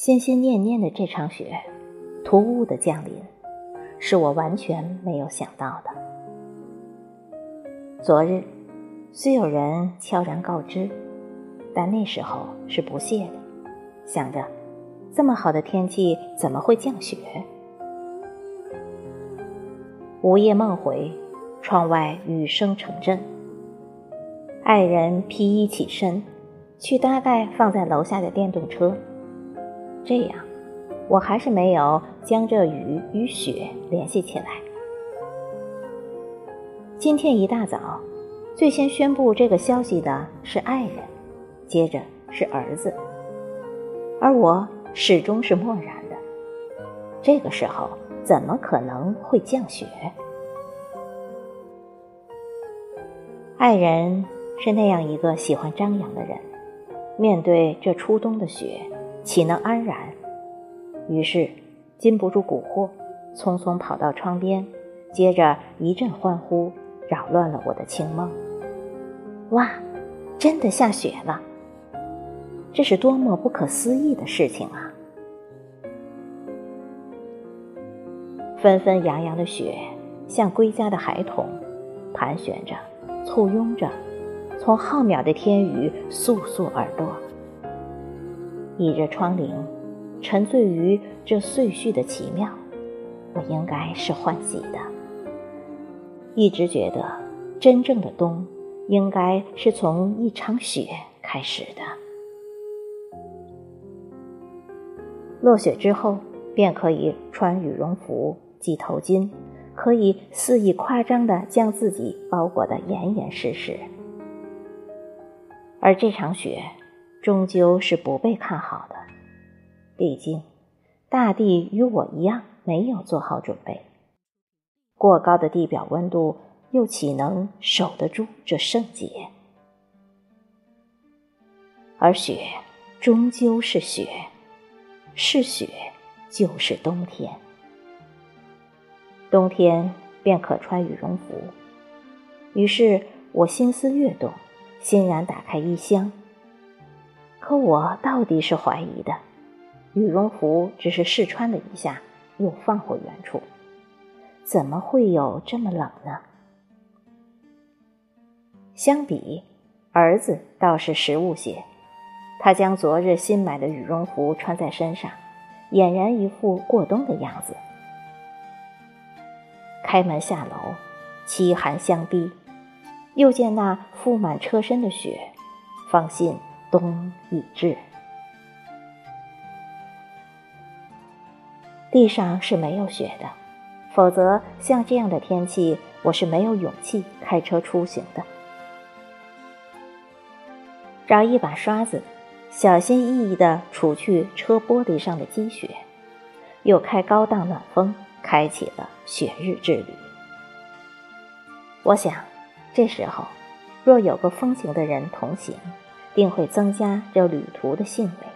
心心念念的这场雪，突兀的降临，是我完全没有想到的。昨日，虽有人悄然告知，但那时候是不屑的，想着这么好的天气怎么会降雪？午夜梦回，窗外雨声成阵。爱人披衣起身，去搭盖放在楼下的电动车。这样，我还是没有将这雨与雪联系起来。今天一大早，最先宣布这个消息的是爱人，接着是儿子，而我始终是漠然的。这个时候。怎么可能会降雪？爱人是那样一个喜欢张扬的人，面对这初冬的雪，岂能安然？于是禁不住蛊惑，匆匆跑到窗边，接着一阵欢呼，扰乱了我的清梦。哇，真的下雪了！这是多么不可思议的事情啊！纷纷扬扬的雪，像归家的孩童，盘旋着，簇拥着，从浩渺的天宇簌簌而落。倚着窗棂，沉醉于这岁序的奇妙，我应该是欢喜的。一直觉得，真正的冬，应该是从一场雪开始的。落雪之后，便可以穿羽绒服。系头巾，可以肆意夸张地将自己包裹得严严实实。而这场雪，终究是不被看好的。毕竟，大地与我一样没有做好准备。过高的地表温度，又岂能守得住这圣洁？而雪，终究是雪，是雪，就是冬天。冬天便可穿羽绒服，于是我心思跃动，欣然打开衣箱。可我到底是怀疑的，羽绒服只是试穿了一下，又放回原处，怎么会有这么冷呢？相比，儿子倒是实物些，他将昨日新买的羽绒服穿在身上，俨然一副过冬的样子。开门下楼，凄寒相逼，又见那覆满车身的雪，放心冬已至。地上是没有雪的，否则像这样的天气，我是没有勇气开车出行的。找一把刷子，小心翼翼地除去车玻璃上的积雪，又开高档暖风。开启了雪日之旅。我想，这时候若有个风行的人同行，定会增加这旅途的兴味；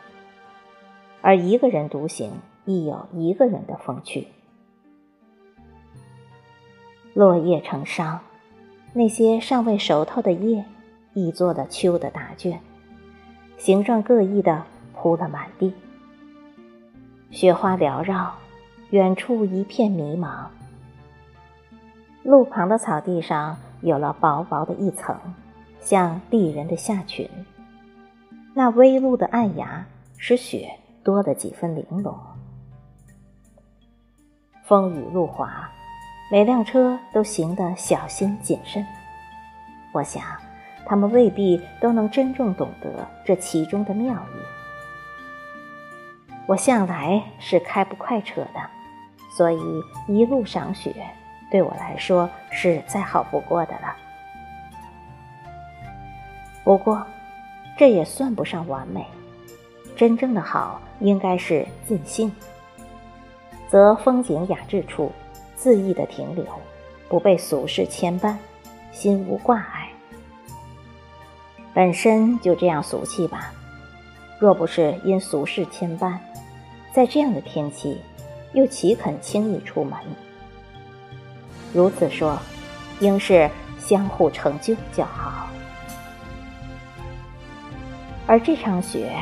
而一个人独行，亦有一个人的风趣。落叶成殇，那些尚未熟透的叶，已做了秋的答卷，形状各异的铺了满地，雪花缭绕。远处一片迷茫，路旁的草地上有了薄薄的一层，像丽人的下裙。那微露的暗芽使雪多了几分玲珑。风雨路滑，每辆车都行得小心谨慎。我想，他们未必都能真正懂得这其中的妙意。我向来是开不快车的。所以一路赏雪，对我来说是再好不过的了。不过，这也算不上完美。真正的好，应该是尽兴，则风景雅致处，恣意的停留，不被俗事牵绊，心无挂碍。本身就这样俗气吧。若不是因俗事牵绊，在这样的天气。又岂肯轻易出门？如此说，应是相互成就较好。而这场雪，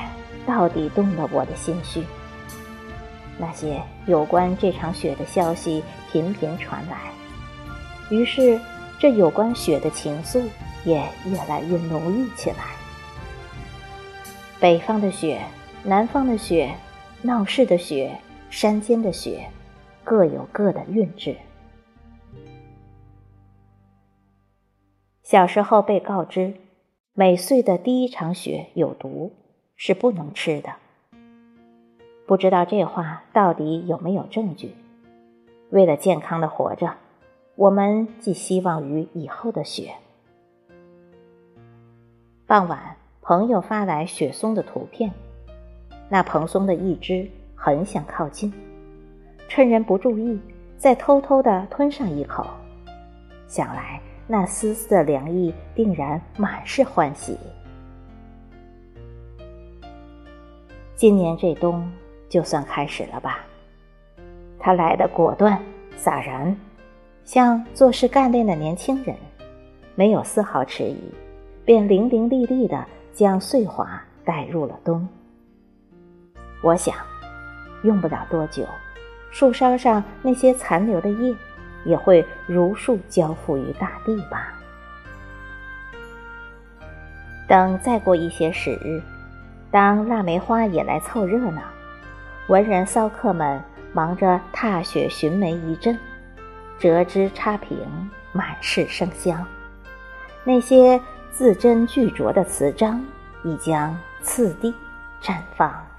到底动了我的心绪。那些有关这场雪的消息频频传来，于是这有关雪的情愫也越来越浓郁起来。北方的雪，南方的雪，闹市的雪，山间的雪，各有各的韵致。小时候被告知，每岁的第一场雪有毒，是不能吃的。不知道这话到底有没有证据？为了健康的活着，我们寄希望于以后的雪。傍晚，朋友发来雪松的图片，那蓬松的一只很想靠近，趁人不注意，再偷偷的吞上一口。想来那丝丝的凉意，定然满是欢喜。今年这冬。就算开始了吧。他来的果断洒然，像做事干练的年轻人，没有丝毫迟疑，便伶伶俐俐地将碎花带入了冬。我想，用不了多久，树梢上那些残留的叶，也会如数交付于大地吧。等再过一些时日，当腊梅花也来凑热闹。文人骚客们忙着踏雪寻梅一阵，折枝插屏，满是生香。那些字斟句酌的词章，已将次第绽放。